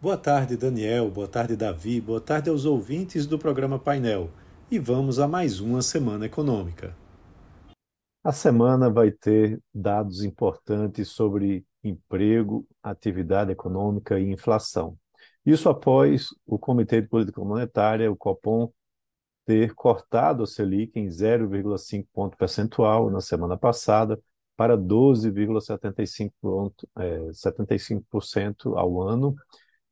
Boa tarde, Daniel. Boa tarde, Davi. Boa tarde aos ouvintes do programa Painel. E vamos a mais uma semana econômica. A semana vai ter dados importantes sobre emprego, atividade econômica e inflação. Isso após o Comitê de Política Monetária, o Copom, ter cortado a Selic em 0,5 ponto percentual na semana passada para 12,75% é, 75% ao ano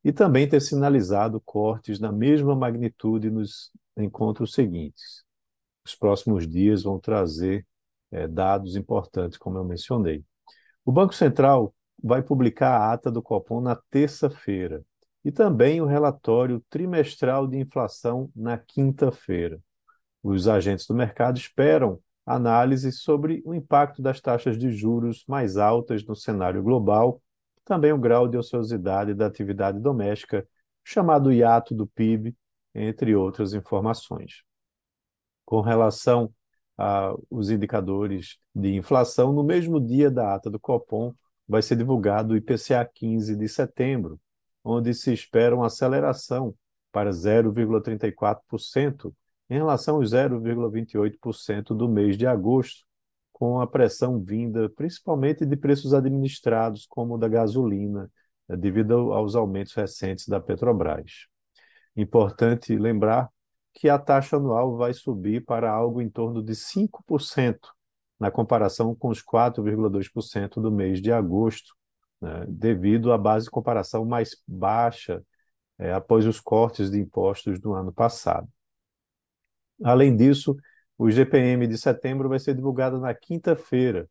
e também ter sinalizado cortes na mesma magnitude nos encontros seguintes. Os próximos dias vão trazer é, dados importantes, como eu mencionei. O Banco Central vai publicar a ata do Copom na terça-feira e também o relatório trimestral de inflação na quinta-feira. Os agentes do mercado esperam análise sobre o impacto das taxas de juros mais altas no cenário global também o grau de ociosidade da atividade doméstica, chamado hiato do PIB, entre outras informações. Com relação aos indicadores de inflação, no mesmo dia da ata do Copom, vai ser divulgado o IPCA 15 de setembro, onde se espera uma aceleração para 0,34% em relação aos 0,28% do mês de agosto, com a pressão vinda principalmente de preços administrados, como o da gasolina, né, devido aos aumentos recentes da Petrobras. Importante lembrar que a taxa anual vai subir para algo em torno de 5%, na comparação com os 4,2% do mês de agosto, né, devido à base de comparação mais baixa é, após os cortes de impostos do ano passado. Além disso, o GPM de setembro vai ser divulgado na quinta-feira,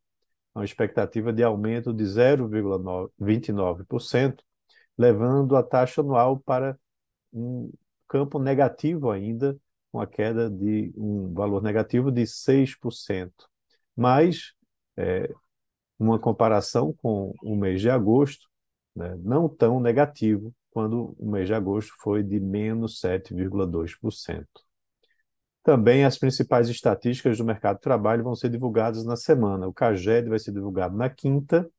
uma expectativa de aumento de 0,29%, levando a taxa anual para um campo negativo ainda, com a queda de um valor negativo de 6%. Mas, é, uma comparação com o mês de agosto, né, não tão negativo, quando o mês de agosto foi de menos 7,2%. Também as principais estatísticas do mercado de trabalho vão ser divulgadas na semana. O CAGED vai ser divulgado na quinta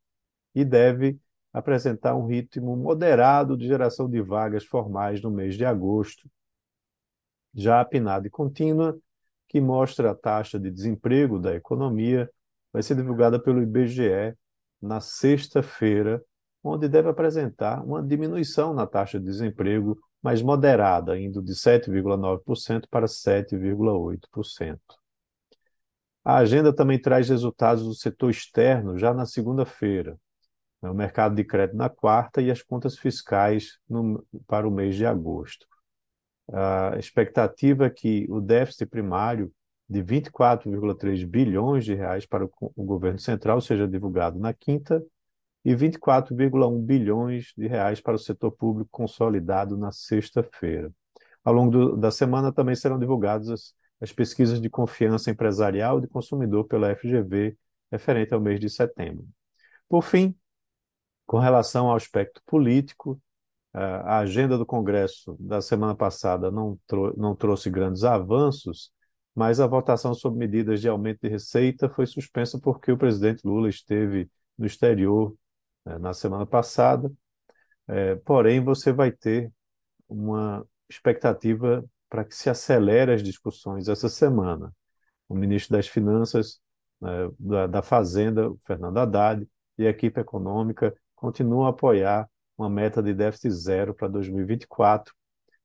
e deve apresentar um ritmo moderado de geração de vagas formais no mês de agosto. Já a PNAD contínua, que mostra a taxa de desemprego da economia, vai ser divulgada pelo IBGE na sexta-feira, onde deve apresentar uma diminuição na taxa de desemprego mais moderada, indo de 7,9% para 7,8%. A agenda também traz resultados do setor externo já na segunda-feira, né, o mercado de crédito na quarta e as contas fiscais no, para o mês de agosto. A expectativa é que o déficit primário de 24,3 bilhões de reais para o governo central seja divulgado na quinta e 24,1 bilhões de reais para o setor público consolidado na sexta-feira. Ao longo do, da semana também serão divulgadas as, as pesquisas de confiança empresarial e de consumidor pela FGV referente ao mês de setembro. Por fim, com relação ao aspecto político, a agenda do Congresso da semana passada não, trou não trouxe grandes avanços, mas a votação sobre medidas de aumento de receita foi suspensa porque o presidente Lula esteve no exterior né, na semana passada, é, porém você vai ter uma expectativa para que se acelere as discussões essa semana. O ministro das Finanças, né, da, da, Fazenda, Fernando Haddad, e a equipe econômica continuam a apoiar uma meta de déficit zero para 2024,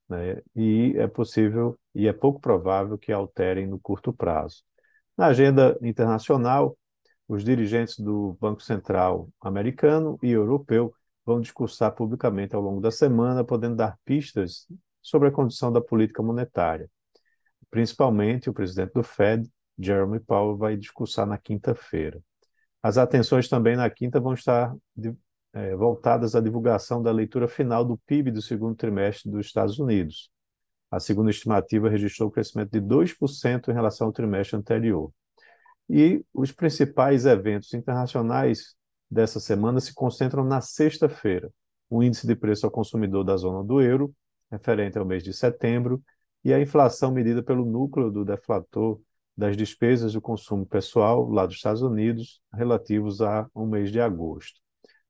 né, e é possível e é pouco provável que alterem no curto prazo. Na agenda internacional, os dirigentes do Banco Central americano e europeu vão discursar publicamente ao longo da semana, podendo dar pistas sobre a condição da política monetária. Principalmente o presidente do Fed, Jeremy Powell, vai discursar na quinta-feira. As atenções também na quinta vão estar é, voltadas à divulgação da leitura final do PIB do segundo trimestre dos Estados Unidos. A segunda estimativa registrou um crescimento de 2% em relação ao trimestre anterior. E os principais eventos internacionais dessa semana se concentram na sexta-feira. O índice de preço ao consumidor da zona do euro, referente ao mês de setembro, e a inflação medida pelo núcleo do deflator das despesas do consumo pessoal lá dos Estados Unidos, relativos a um mês de agosto.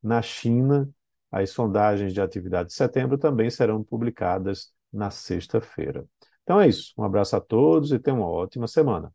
Na China, As sondagens de atividade de setembro também serão publicadas na sexta-feira. Então é isso. Um abraço a todos e tenham uma ótima semana.